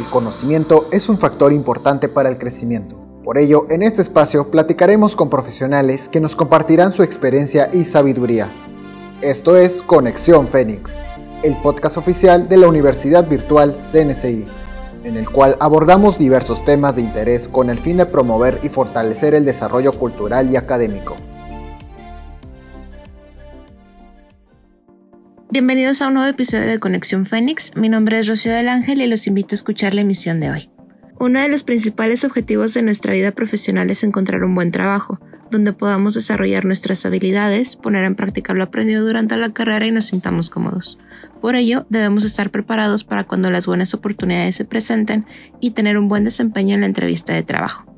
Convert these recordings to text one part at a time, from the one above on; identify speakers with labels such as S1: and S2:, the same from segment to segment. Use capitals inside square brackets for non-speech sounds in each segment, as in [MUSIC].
S1: El conocimiento es un factor importante para el crecimiento. Por ello, en este espacio platicaremos con profesionales que nos compartirán su experiencia y sabiduría. Esto es Conexión Fénix, el podcast oficial de la Universidad Virtual CNCI, en el cual abordamos diversos temas de interés con el fin de promover y fortalecer el desarrollo cultural y académico.
S2: Bienvenidos a un nuevo episodio de Conexión Fénix. Mi nombre es Rocío del Ángel y los invito a escuchar la emisión de hoy. Uno de los principales objetivos de nuestra vida profesional es encontrar un buen trabajo, donde podamos desarrollar nuestras habilidades, poner en práctica lo aprendido durante la carrera y nos sintamos cómodos. Por ello, debemos estar preparados para cuando las buenas oportunidades se presenten y tener un buen desempeño en la entrevista de trabajo.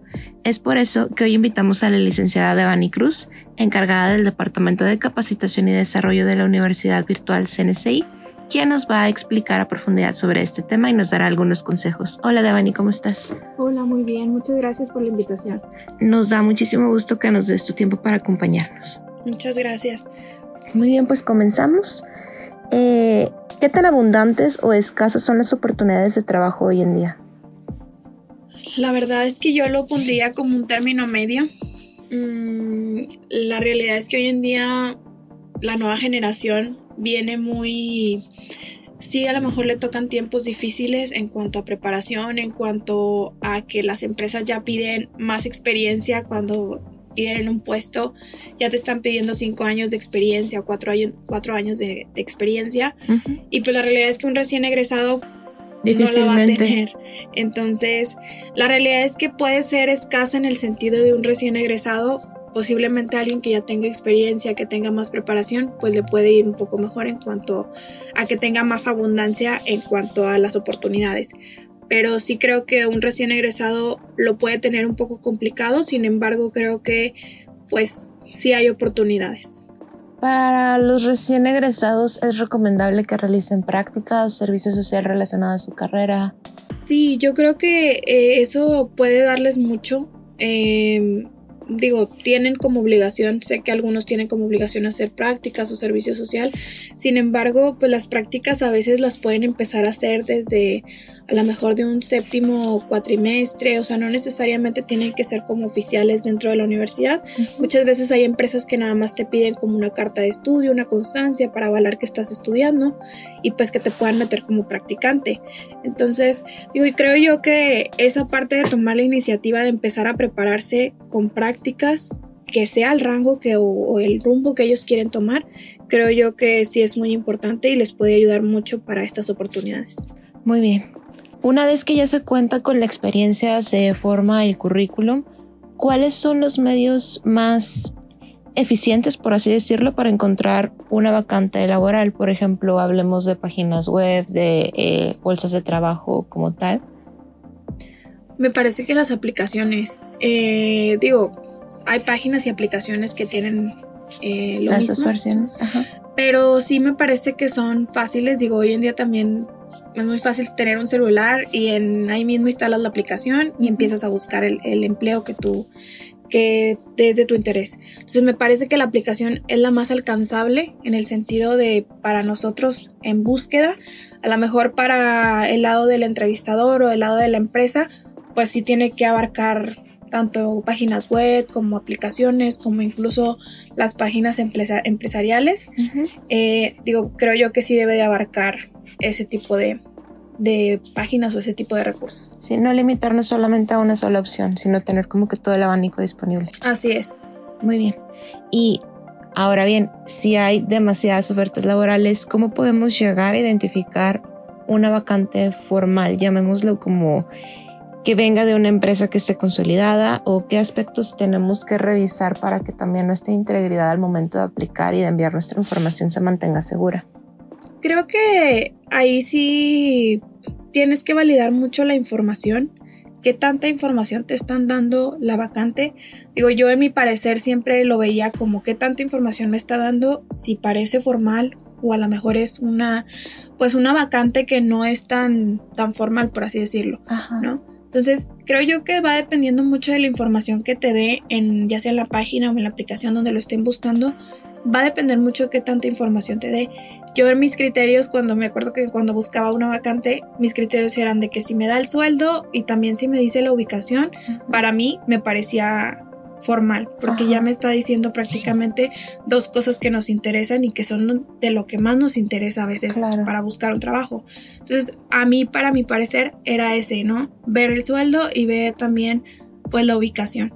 S2: Es por eso que hoy invitamos a la licenciada Devani Cruz, encargada del Departamento de Capacitación y Desarrollo de la Universidad Virtual CNCI, quien nos va a explicar a profundidad sobre este tema y nos dará algunos consejos. Hola Devani, ¿cómo estás?
S3: Hola, muy bien. Muchas gracias por la invitación.
S2: Nos da muchísimo gusto que nos des tu tiempo para acompañarnos.
S3: Muchas gracias.
S2: Muy bien, pues comenzamos. Eh, ¿Qué tan abundantes o escasas son las oportunidades de trabajo hoy en día?
S3: La verdad es que yo lo pondría como un término medio. Mm, la realidad es que hoy en día la nueva generación viene muy... Sí, a lo mejor le tocan tiempos difíciles en cuanto a preparación, en cuanto a que las empresas ya piden más experiencia cuando piden un puesto, ya te están pidiendo cinco años de experiencia cuatro, años, cuatro años de, experiencia. Y pues la realidad es que un recién egresado no la va a tener. Entonces, la realidad es que puede ser escasa en el sentido de un recién egresado, posiblemente alguien que ya tenga experiencia, que tenga más preparación, pues le puede ir un poco mejor en cuanto a que tenga más abundancia en cuanto a las oportunidades. Pero sí creo que un recién egresado lo puede tener un poco complicado, sin embargo creo que pues sí hay oportunidades.
S2: Para los recién egresados es recomendable que realicen prácticas, servicio social relacionado a su carrera.
S3: Sí, yo creo que eh, eso puede darles mucho. Eh, digo, tienen como obligación, sé que algunos tienen como obligación hacer prácticas o servicio social, sin embargo, pues las prácticas a veces las pueden empezar a hacer desde a lo mejor de un séptimo cuatrimestre, o sea, no necesariamente tienen que ser como oficiales dentro de la universidad. Muchas veces hay empresas que nada más te piden como una carta de estudio, una constancia para avalar que estás estudiando y pues que te puedan meter como practicante. Entonces, digo, y creo yo que esa parte de tomar la iniciativa de empezar a prepararse con prácticas que sea el rango que, o, el rumbo que ellos quieren tomar, creo yo que sí es muy importante y les puede ayudar mucho para estas oportunidades.
S2: Muy bien. Una vez que ya se cuenta con la experiencia, se forma el currículum, ¿cuáles son los medios más eficientes, por así decirlo, para encontrar una vacante laboral? Por ejemplo, hablemos de páginas web, de eh, bolsas de trabajo como tal.
S3: Me parece que las aplicaciones, eh, digo, hay páginas y aplicaciones que tienen eh, lo
S2: Las versiones,
S3: pero sí me parece que son fáciles. Digo, hoy en día también es muy fácil tener un celular y en ahí mismo instalas la aplicación y empiezas a buscar el, el empleo que tú que desde tu interés. Entonces me parece que la aplicación es la más alcanzable en el sentido de para nosotros en búsqueda, a lo mejor para el lado del entrevistador o el lado de la empresa, pues sí tiene que abarcar tanto páginas web como aplicaciones, como incluso las páginas empresariales. Eh, digo, creo yo que sí debe de abarcar ese tipo de, páginas o ese tipo de recursos.
S2: Sí, no limitarnos solamente a una sola opción, sino tener como que todo el abanico disponible.
S3: Así es.
S2: Muy bien. Y ahora bien, si hay demasiadas ofertas laborales, ¿cómo podemos llegar a identificar una vacante formal? Llamémoslo como que venga de una empresa que esté consolidada o qué aspectos tenemos que revisar para que también nuestra integridad al momento de aplicar y de enviar nuestra información se mantenga segura.
S3: Creo que ahí sí tienes que validar mucho la información, qué tanta información te están dando la vacante. Digo, yo en mi parecer siempre lo veía como qué tanta información me está dando, si parece formal o a lo mejor es una pues una vacante que no es tan tan formal por así decirlo, ¿no? Entonces, creo yo que va dependiendo mucho de la información que te dé en ya sea en la página o en la aplicación donde lo estén buscando, va a depender mucho de qué tanta información te dé. Yo en mis criterios, cuando me acuerdo que cuando buscaba una vacante, mis criterios eran de que si me da el sueldo y también si me dice la ubicación, para mí me parecía formal, porque ya me está diciendo prácticamente dos cosas que nos interesan y que son de lo que más nos interesa a veces para buscar un trabajo. Entonces, a mí, para mi parecer, era ese, ¿no? Ver el sueldo y ver también pues la ubicación.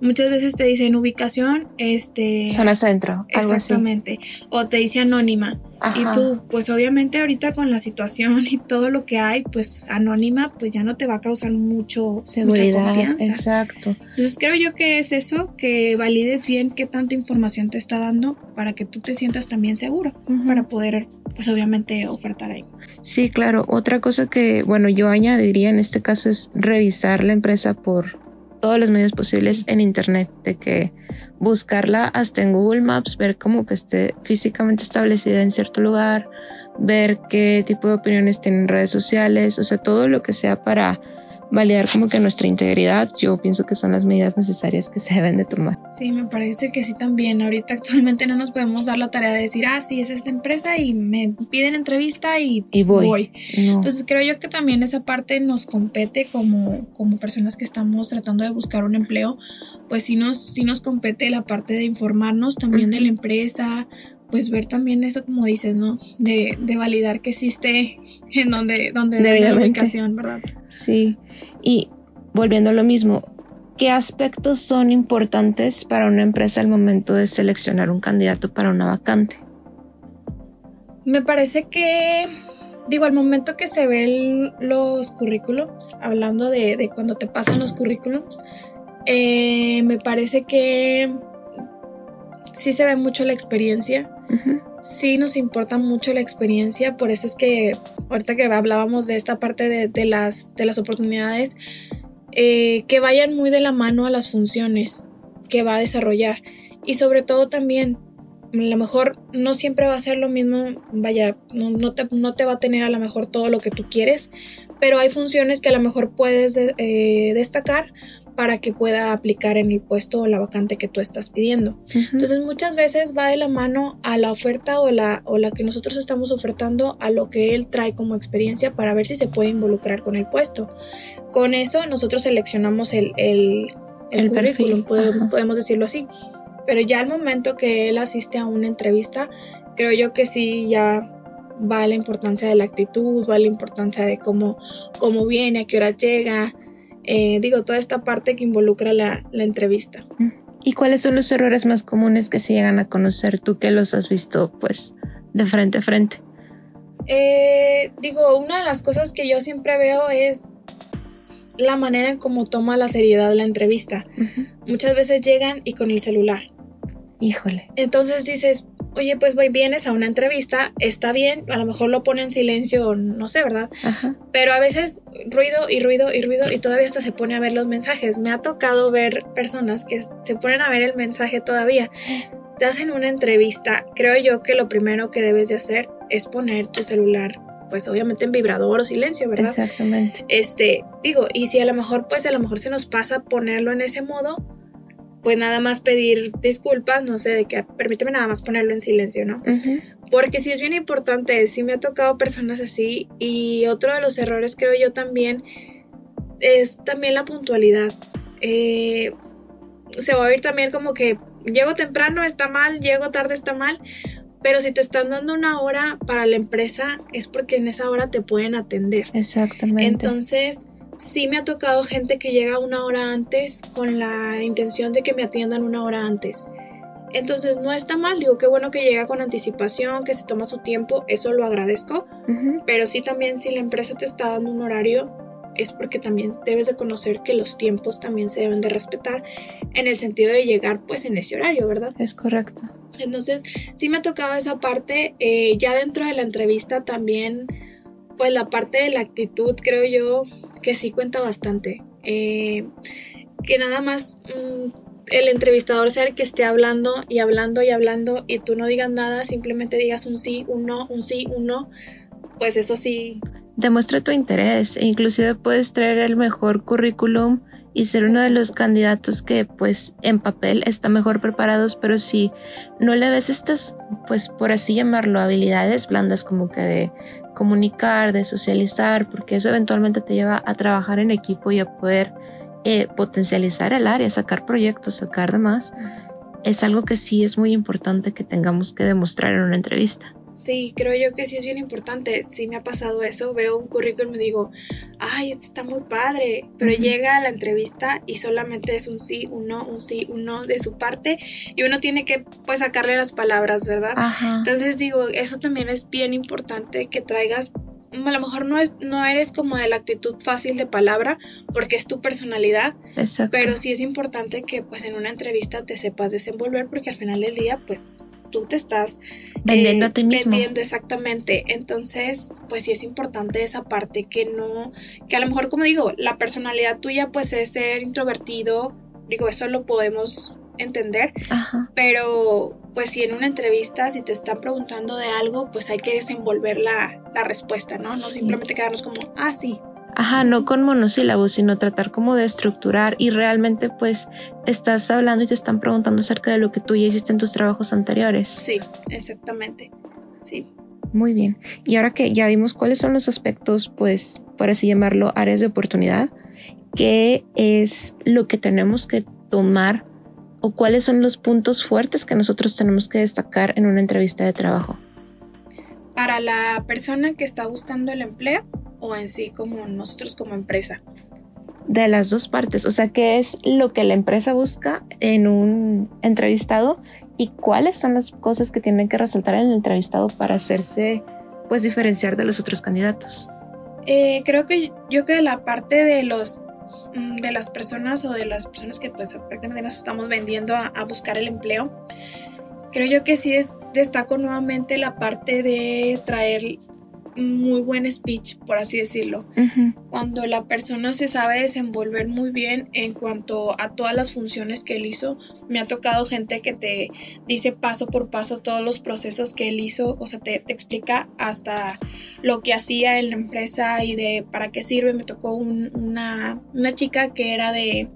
S3: Muchas veces te dicen ubicación, este...
S2: Zona centro.
S3: Exactamente. O te dice anónima. Y tú, pues obviamente ahorita con la situación y todo lo que hay, pues anónima, pues ya no te va a causar mucho
S2: seguridad. confianza. Exacto.
S3: Entonces creo yo que es eso, que valides bien qué tanta información te está dando para que tú te sientas también seguro, para poder, pues obviamente ofertar ahí.
S2: Sí, claro. Otra cosa que, bueno, yo añadiría en este caso es revisar la empresa por todos los medios posibles en internet, de que buscarla hasta en Google Maps, ver cómo que esté físicamente establecida en cierto lugar, ver qué tipo de opiniones tienen redes sociales, o sea, todo lo que sea para validar como que nuestra integridad, yo pienso que son las medidas necesarias que se deben de tomar.
S3: Sí, me parece que sí también. Ahorita actualmente no nos podemos dar la tarea de decir, ah, sí, es esta empresa y me piden entrevista y, voy. Entonces creo yo que también esa parte nos compete como, como personas que estamos tratando de buscar un empleo, pues sí nos, sí nos compete la parte de informarnos también de la empresa, pues ver también eso como dices, ¿no? De, de validar que existe en donde, donde la ubicación, ¿verdad?
S2: Sí. Y volviendo a lo mismo, ¿qué aspectos son importantes para una empresa al momento de seleccionar un candidato para una vacante?
S3: Me parece que, digo, al momento que se ven los currículums, hablando de, cuando te pasan los currículums, eh, me parece que sí se ve mucho la experiencia. Sí nos importa mucho la experiencia, por eso es que ahorita que hablábamos de esta parte de, las, de las oportunidades, eh, que vayan muy de la mano a las funciones que va a desarrollar. Y sobre todo también, a lo mejor no siempre va a ser lo mismo, vaya, no, te, no te va a tener a lo mejor todo lo que tú quieres, pero hay funciones que a lo mejor puedes eh, destacar para que pueda aplicar en el puesto o la vacante que tú estás pidiendo. Entonces muchas veces va de la mano a la oferta o la, o la que nosotros estamos ofertando a lo que él trae como experiencia para ver si se puede involucrar con el puesto. Con eso nosotros seleccionamos el, el, currículum, podemos, podemos decirlo así. Pero ya al momento que él asiste a una entrevista, creo yo que sí ya va la importancia de la actitud, va la importancia de cómo, cómo viene, a qué hora llega, eh, digo, toda esta parte que involucra la, entrevista.
S2: ¿Y cuáles son los errores más comunes que se llegan a conocer tú que los has visto pues de frente a frente?
S3: Eh, digo, una de las cosas que yo siempre veo es la manera en cómo toma la seriedad la entrevista. Muchas veces llegan y con el celular.
S2: Híjole.
S3: Entonces dices, oye, pues voy, vienes a una entrevista, está bien, a lo mejor lo pone en silencio, no sé, ¿verdad? Pero a veces ruido y ruido y ruido y todavía hasta se pone a ver los mensajes. Me ha tocado ver personas que se ponen a ver el mensaje todavía. Te hacen una entrevista, creo yo que lo primero que debes de hacer es poner tu celular pues obviamente en vibrador o silencio, ¿verdad?
S2: Exactamente.
S3: Este, digo, y si a lo mejor, pues a lo mejor se nos pasa ponerlo en ese modo, pues nada más pedir disculpas, no sé, de que permíteme nada más ponerlo en silencio, ¿no? Porque sí es bien importante, sí me ha tocado personas así y otro de los errores creo yo también es también la puntualidad. Eh, se va a oír también como que llego temprano está mal, llego tarde está mal, pero si te están dando una hora para la empresa es porque en esa hora te pueden atender.
S2: Exactamente.
S3: Entonces, sí me ha tocado gente que llega una hora antes con la intención de que me atiendan una hora antes. Entonces no está mal, digo qué bueno que llega con anticipación, que se toma su tiempo, eso lo agradezco, pero sí también si la empresa te está dando un horario es porque también debes de conocer que los tiempos también se deben de respetar en el sentido de llegar pues en ese horario, ¿verdad?
S2: Es correcto.
S3: Entonces sí me ha tocado esa parte, eh, ya dentro de la entrevista también pues la parte de la actitud creo yo que sí cuenta bastante. Eh, que nada más mm, el entrevistador sea el que esté hablando y hablando y hablando y tú no digas nada, simplemente digas un sí, un no, un sí, un no, pues eso sí.
S2: Demuestra tu interés e inclusive puedes traer el mejor currículum y ser uno de los candidatos que pues en papel está mejor preparados, pero si no le ves estas, pues por así llamarlo, habilidades blandas como que de comunicar, de socializar, porque eso eventualmente te lleva a trabajar en equipo y a poder eh, potencializar el área, sacar proyectos, sacar demás, es algo que sí es muy importante que tengamos que demostrar en una entrevista.
S3: Sí, creo yo que sí es bien importante. Sí me ha pasado eso. Veo un currículum y digo, ay, este está muy padre. Pero llega a la entrevista y solamente es un sí, un no, un sí, un no de su parte. Y uno tiene que, pues, sacarle las palabras, ¿verdad? Entonces digo, eso también es bien importante que traigas a lo mejor no, es, no eres como de la actitud fácil de palabra porque es tu personalidad, Exacto. pero sí es importante que pues en una entrevista te sepas desenvolver porque al final del día pues tú te estás
S2: vendiendo a ti mismo.
S3: Vendiendo exactamente. Entonces, pues sí es importante esa parte que no, que a lo mejor como digo, la personalidad tuya pues es ser introvertido, digo, eso lo podemos entender, pero pues si en una entrevista, si te están preguntando de algo, pues hay que desenvolver la, respuesta, ¿no? No simplemente quedarnos como, ah, sí,
S2: Ajá, no con monosílabos, sino tratar como de estructurar y realmente pues estás hablando y te están preguntando acerca de lo que tú ya hiciste en tus trabajos anteriores.
S3: Sí, exactamente. Sí.
S2: Muy bien. Y ahora que ya vimos cuáles son los aspectos, pues, por así llamarlo, áreas de oportunidad, ¿qué es lo que tenemos que tomar o cuáles son los puntos fuertes que nosotros tenemos que destacar en una entrevista de trabajo?
S3: Para la persona que está buscando el empleo, o en sí como nosotros como empresa?
S2: De las dos partes, o sea, ¿qué es lo que la empresa busca en un entrevistado y cuáles son las cosas que tienen que resaltar en el entrevistado para hacerse, pues, diferenciar de los otros candidatos?
S3: Eh, creo que yo que la parte de los mm, de las personas o de las personas que pues prácticamente nos estamos vendiendo a, a buscar el empleo, creo yo que sí es, destaco nuevamente la parte de traer muy buen speech, por así decirlo. Cuando la persona se sabe desenvolver muy bien en cuanto a todas las funciones que él hizo, me ha tocado gente que te dice paso por paso todos los procesos que él hizo, o sea, te, explica hasta lo que hacía en la empresa y de para qué sirve. Me tocó una, una chica que era de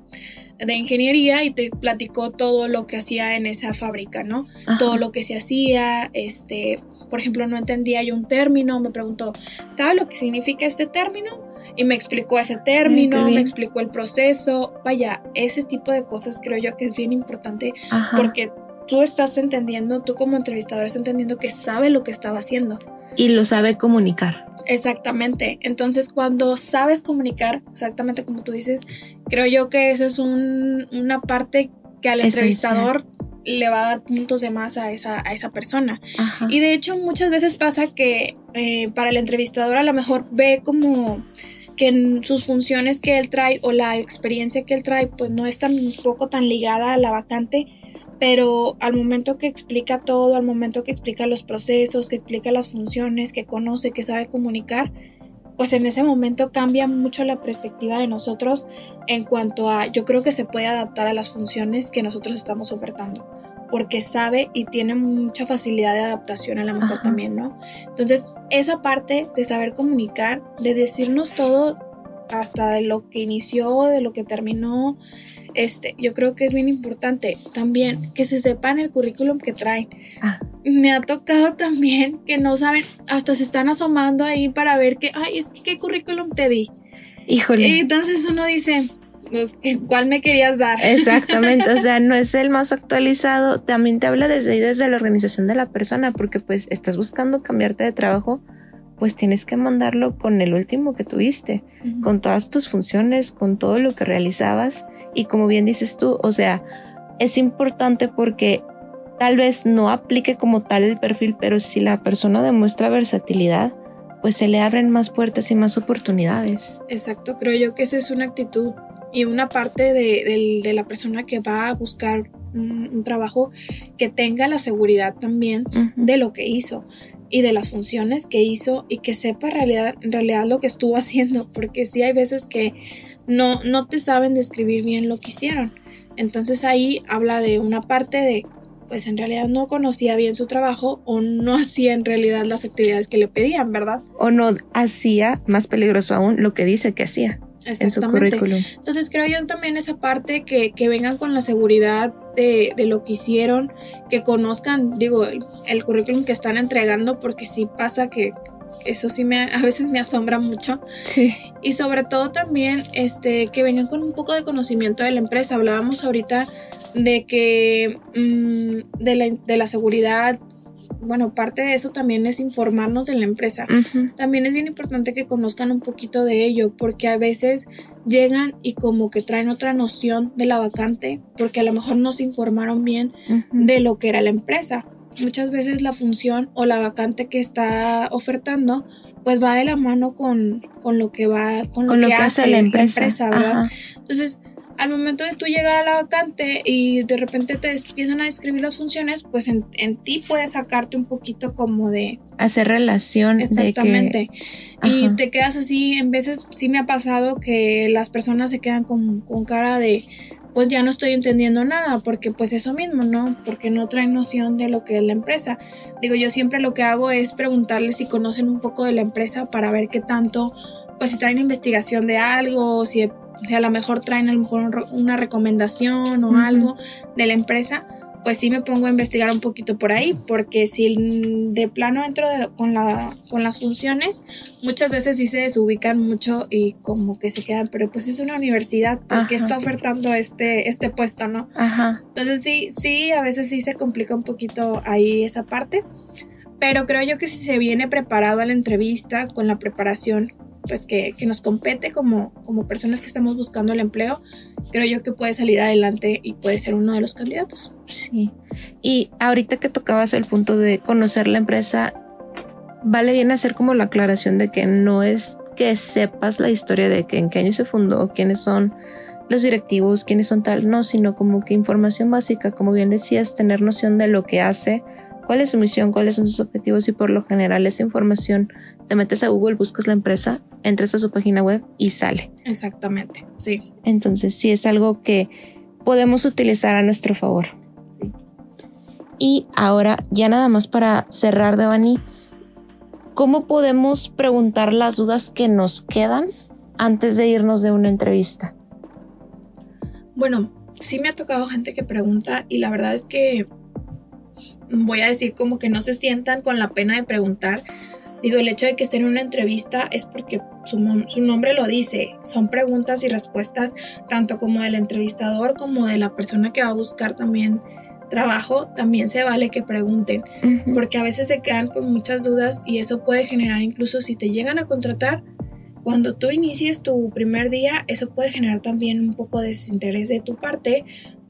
S3: de ingeniería y te platicó todo lo que hacía en esa fábrica, ¿no? Todo lo que se hacía, este, por ejemplo, no entendía yo un término, me preguntó, ¿sabe lo que significa este término? Y me explicó ese término, me explicó el proceso, vaya, ese tipo de cosas creo yo que es bien importante porque tú estás entendiendo, tú como entrevistador estás entendiendo que sabe lo que estaba haciendo.
S2: Y lo sabe comunicar.
S3: Exactamente. Entonces, cuando sabes comunicar, exactamente como tú dices, creo yo que eso es una parte que al entrevistador le va a dar puntos de más a esa, a esa persona. Y de hecho, muchas veces pasa que eh, para el entrevistador a lo mejor ve como que en sus funciones que él trae o la experiencia que él trae, pues no es tan poco tan ligada a la vacante pero al momento que explica todo, al momento que explica los procesos, que explica las funciones, que conoce, que sabe comunicar, pues en ese momento cambia mucho la perspectiva de nosotros en cuanto a, yo creo que se puede adaptar a las funciones que nosotros estamos ofertando, porque sabe y tiene mucha facilidad de adaptación a lo mejor también, ¿no? Entonces, esa parte de saber comunicar, de decirnos todo hasta de lo que inició, de lo que terminó, este, yo creo que es bien importante también que se sepan el currículum que traen. Ah. Me ha tocado también que no saben, hasta se están asomando ahí para ver que, ay, es que qué currículum te di.
S2: Híjole.
S3: Y entonces uno dice, pues, ¿cuál me querías dar?
S2: Exactamente, o sea, [LAUGHS] no es el más actualizado, también te habla desde ahí, desde la organización de la persona, porque pues estás buscando cambiarte de trabajo pues tienes que mandarlo con el último que tuviste, con todas tus funciones, con todo lo que realizabas. Y como bien dices tú, o sea, es importante porque tal vez no aplique como tal el perfil, pero si la persona demuestra versatilidad, pues se le abren más puertas y más oportunidades.
S3: Exacto, creo yo que esa es una actitud y una parte de, la persona que va a buscar un, trabajo que tenga la seguridad también de lo que hizo y de las funciones que hizo y que sepa realidad, en realidad lo que estuvo [LAUGHS] haciendo, porque sí hay veces que no, no te saben describir bien lo que hicieron. Entonces ahí habla de una parte de, pues en realidad no conocía bien su trabajo o no [LAUGHS] hacía en realidad las actividades que le pedían, ¿verdad?
S2: O no hacía, más peligroso aún, lo que dice que hacía. en su currículum.
S3: Entonces creo yo también esa parte que, que vengan con la seguridad de, de, lo que hicieron, que conozcan, digo, el, el, currículum que están entregando, porque sí pasa que eso sí me a veces me asombra mucho.
S2: Sí.
S3: Y sobre todo también este que vengan con un poco de conocimiento de la empresa. Hablábamos ahorita de que mmm, de, la, de la seguridad bueno, parte de eso también es informarnos de la empresa. También es bien importante que conozcan un poquito de ello, porque a veces llegan y como que traen otra noción de la vacante, porque a lo mejor no se informaron bien de lo que era la empresa. Muchas veces la función o la vacante que está ofertando, pues va de la mano con, con lo que va, con, lo, que, hace, la empresa, ¿verdad? Entonces, al momento de tú llegar a la vacante y de repente te empiezan a describir las funciones, pues en, ti puedes sacarte un poquito como de...
S2: Hacer relación.
S3: Exactamente. y te quedas así, en veces sí me ha pasado que las personas se quedan con, con cara de, pues ya no estoy entendiendo nada, porque pues eso mismo, ¿no? Porque no traen noción de lo que es la empresa. Digo, yo siempre lo que hago es preguntarles si conocen un poco de la empresa para ver qué tanto, pues si traen investigación de algo, si si a lo mejor traen a lo mejor una recomendación o algo de la empresa, pues sí me pongo a investigar un poquito por ahí, porque si de plano entro con, la, con las funciones, muchas veces sí se desubican mucho y como que se quedan, pero pues es una universidad, porque está ofertando este, este puesto, no?
S2: Ajá.
S3: Entonces sí, sí, a veces sí se complica un poquito ahí esa parte, pero creo yo que si se viene preparado a la entrevista, con la preparación pues que, que, nos compete como, como personas que estamos buscando el empleo, creo yo que puede salir adelante y puede ser uno de los candidatos.
S2: Sí. Y ahorita que tocabas el punto de conocer la empresa, vale bien hacer como la aclaración de que no es que sepas la historia de que en qué año se fundó, quiénes son los directivos, quiénes son tal, no, sino como que información básica, como bien decías, tener noción de lo que hace cuál es su misión, cuáles son sus objetivos y por lo general esa información te metes a Google, buscas la empresa, entras a su página web y sale.
S3: Exactamente, sí.
S2: Entonces sí es algo que podemos utilizar a nuestro favor.
S3: Sí.
S2: Y ahora ya nada más para cerrar, Devani, ¿cómo podemos preguntar las dudas que nos quedan antes de irnos de una entrevista?
S3: Bueno, sí me ha tocado gente que pregunta y la verdad es que voy a decir como que no se sientan con la pena de preguntar. Digo, el hecho de que estén en una entrevista es porque su, nombre lo dice. Son preguntas y respuestas tanto como del entrevistador como de la persona que va a buscar también trabajo. También se vale que pregunten, porque a veces se quedan con muchas dudas y eso puede generar incluso si te llegan a contratar, cuando tú inicies tu primer día, eso puede generar también un poco de desinterés de tu parte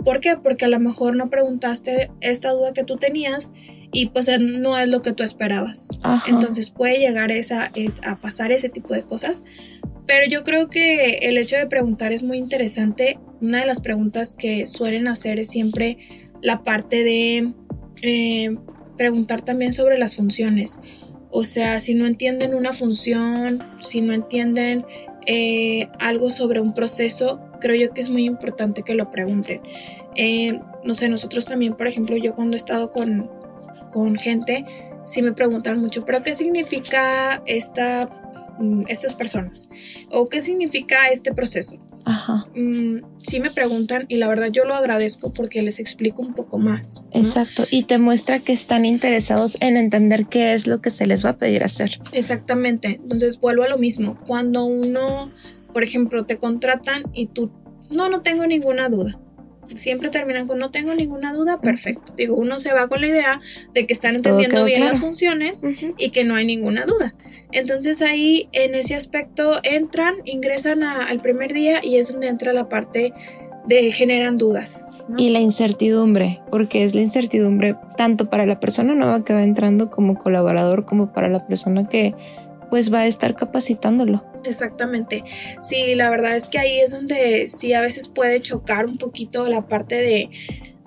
S3: ¿Por qué? Porque a lo mejor no preguntaste esta duda que tú tenías y pues no es lo que tú esperabas. Entonces puede llegar esa, a pasar ese tipo de cosas. Pero yo creo que el hecho de preguntar es muy interesante. Una de las preguntas que suelen hacer es siempre la parte de eh, preguntar también sobre las funciones. O sea, si no entienden una función, si no entienden eh, algo sobre un proceso, creo yo que es muy importante que lo pregunten. Eh, no sé, nosotros también, por ejemplo, yo cuando he estado con, con gente, sí me preguntan mucho, pero ¿qué significa esta, mm, estas personas? ¿O qué significa este proceso?
S2: Ajá.
S3: Mm, sí me preguntan y la verdad yo lo agradezco porque les explico un poco más.
S2: Exacto, y te muestra que están interesados en entender qué es lo que se les va a pedir hacer.
S3: Exactamente, entonces vuelvo a lo mismo, cuando uno, por ejemplo, te contratan y tú, no, no tengo ninguna duda siempre terminan con no tengo ninguna duda, perfecto. Digo, uno se va con la idea de que están entendiendo bien las funciones y que no hay ninguna duda. Entonces ahí en ese aspecto entran, ingresan al primer día y es donde entra la parte de generan dudas.
S2: Y la incertidumbre, porque es la incertidumbre tanto para la persona nueva que va entrando como colaborador, como para la persona que pues va a estar capacitándolo.
S3: Exactamente. Sí, la verdad es que ahí es donde sí a veces puede chocar un poquito la parte de,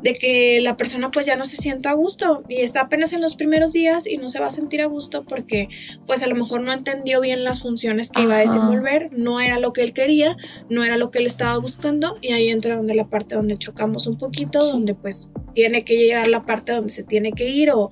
S3: de que la persona pues ya no se sienta a gusto y está apenas en los primeros días y no se va a sentir a gusto porque pues a lo mejor no entendió bien las funciones que iba a desenvolver, no era lo que él quería, no era lo que él estaba buscando y ahí entra donde la parte donde chocamos un poquito, donde pues tiene que llegar la parte donde se tiene que ir o,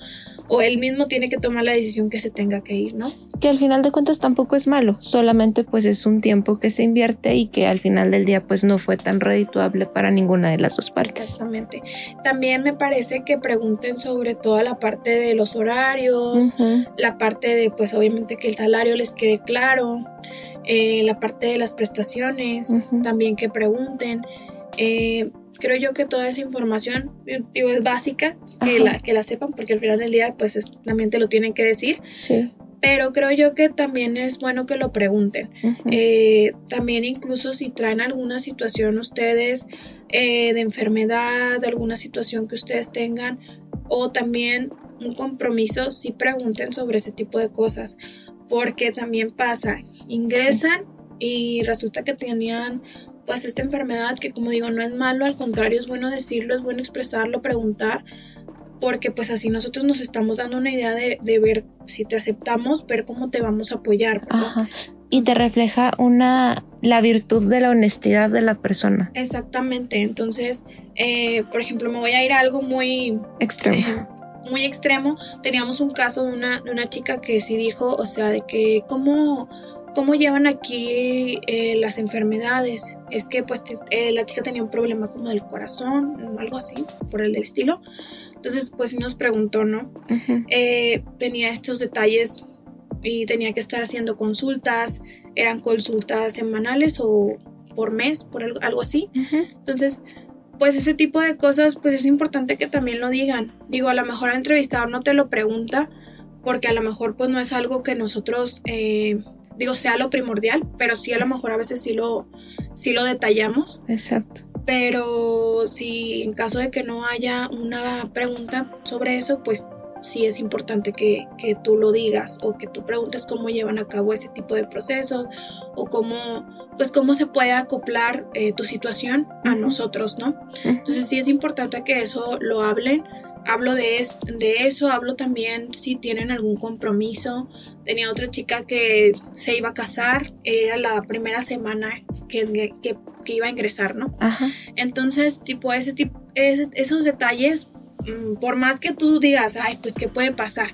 S3: o él mismo tiene que tomar la decisión que se tenga que ir, ¿no?
S2: Que al final de cuentas tampoco es malo, solamente pues es un tiempo que se invierte y que al final del día pues no fue tan redituable para ninguna de las dos partes.
S3: Exactamente. También me parece que pregunten sobre toda la parte de los horarios, la parte de pues obviamente que el salario les quede claro, eh, la parte de las prestaciones, también que pregunten. Eh, creo yo que toda esa información, digo, es básica, que la, que la sepan, porque al final del día, pues también te lo tienen que decir.
S2: Sí.
S3: Pero creo yo que también es bueno que lo pregunten. Eh, también incluso si traen alguna situación ustedes eh, de enfermedad, alguna situación que ustedes tengan, o también un compromiso, si pregunten sobre ese tipo de cosas. Porque también pasa, ingresan y resulta que tenían pues esta enfermedad que como digo no es malo, al contrario es bueno decirlo, es bueno expresarlo, preguntar, porque pues así nosotros nos estamos dando una idea de, ver si te aceptamos, ver cómo te vamos a apoyar.
S2: Y te refleja una la virtud de la honestidad de la persona.
S3: Exactamente. Entonces, eh, por ejemplo, me voy a ir a algo muy
S2: extremo.
S3: Eh, muy extremo. Teníamos un caso de una, de una chica que sí dijo, o sea, de que cómo ¿Cómo llevan aquí eh, las enfermedades? Es que pues eh, la chica tenía un problema como del corazón, algo así, por el del estilo. Entonces pues nos preguntó, ¿no? Eh, tenía estos detalles y tenía que estar haciendo consultas, eran consultas semanales o por mes, por algo, algo así. Entonces pues ese tipo de cosas pues es importante que también lo digan. Digo, a lo mejor el entrevistador no te lo pregunta porque a lo mejor pues no es algo que nosotros digo, sea lo primordial, pero sí a lo mejor a veces sí lo, sí lo detallamos.
S2: Exacto.
S3: Pero si en caso de que no haya una pregunta sobre eso, pues sí es importante que, que, tú lo digas o que tú preguntes cómo llevan a cabo ese tipo de procesos o cómo, pues cómo se puede acoplar eh, tu situación a nosotros, ¿no? Entonces sí es importante que eso lo hablen hablo de, de eso, hablo también si tienen algún compromiso. Tenía otra chica que se iba a casar, era la primera semana que, que, iba a ingresar, ¿no? Entonces, tipo, ese, tipo, esos detalles, mm, por más que tú digas, ay, pues, ¿qué puede pasar?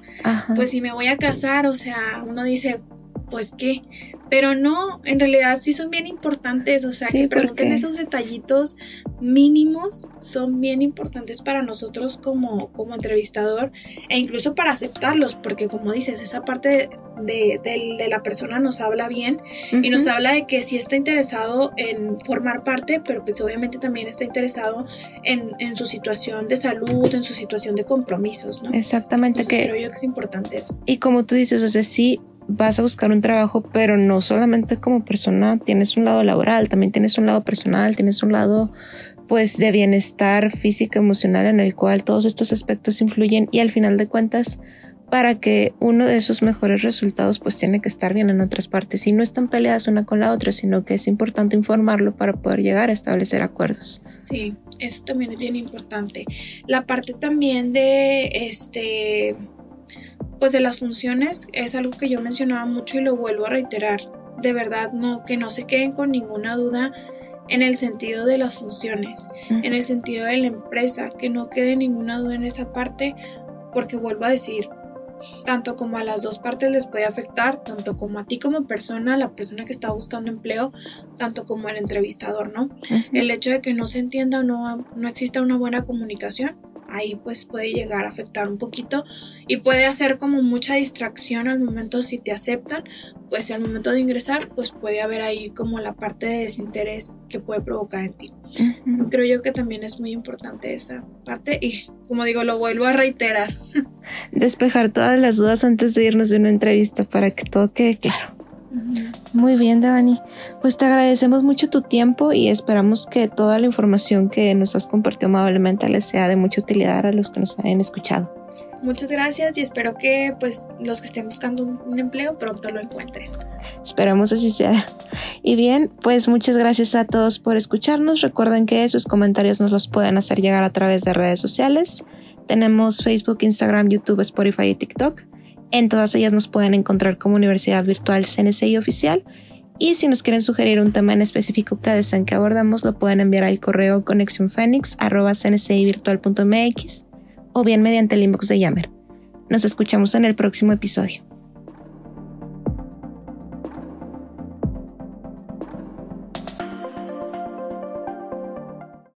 S3: Pues si me voy a casar, o sea, uno dice, pues, ¿qué? Pero no, en realidad sí son bien importantes, o sea, que pregunten esos detallitos mínimos son bien importantes para nosotros como, como entrevistador e incluso para aceptarlos, porque como dices, esa parte de, de, la persona nos habla bien y nos habla de que sí está interesado en formar parte, pero pues obviamente también está interesado en, en su situación de salud, en su situación de compromisos, ¿no?
S2: Exactamente.
S3: que, creo yo que es importante eso.
S2: Y como tú dices, o sea, sí vas a buscar un trabajo, pero no solamente como persona, tienes un lado laboral, también tienes un lado personal, tienes un lado pues de bienestar físico, emocional en el cual todos estos aspectos influyen y al final de cuentas para que uno de esos mejores resultados pues tiene que estar bien en otras partes y no están peleadas una con la otra, sino que es importante informarlo para poder llegar a establecer acuerdos.
S3: Sí, eso también es bien importante. La parte también de este pues de las funciones es algo que yo mencionaba mucho y lo vuelvo a reiterar. De verdad, no, que no se queden con ninguna duda en el sentido de las funciones, en el sentido de la empresa, que no quede ninguna duda en esa parte, porque vuelvo a decir, tanto como a las dos partes les puede afectar, tanto como a ti como persona, la persona que está buscando empleo, tanto como al entrevistador, ¿no? El hecho de que no se entienda o no, no exista una buena comunicación, ahí pues puede llegar a afectar un poquito y puede hacer como mucha distracción al momento si te aceptan, pues al momento de ingresar pues puede haber ahí como la parte de desinterés que puede provocar en ti. Creo yo que también es muy importante esa parte y como digo lo vuelvo a reiterar.
S2: Despejar todas las dudas antes de irnos de una entrevista para que todo quede claro. Muy bien, Dani. Pues te agradecemos mucho tu tiempo y esperamos que toda la información que nos has compartido amablemente les sea de mucha utilidad a los que nos hayan escuchado.
S3: Muchas gracias y espero que pues los que estén buscando un, empleo pronto lo encuentren.
S2: Esperamos así sea. Y bien, pues muchas gracias a todos por escucharnos. Recuerden que sus comentarios nos los pueden hacer llegar a través de redes sociales. Tenemos Facebook, Instagram, YouTube, Spotify y TikTok. En todas ellas nos pueden encontrar como Universidad Virtual CNCI Oficial. Y si nos quieren sugerir un tema en específico que deseen que abordamos, lo pueden enviar al correo conexionfenix.cncivirtual.mx o bien mediante el inbox de Yammer. Nos escuchamos en el próximo episodio.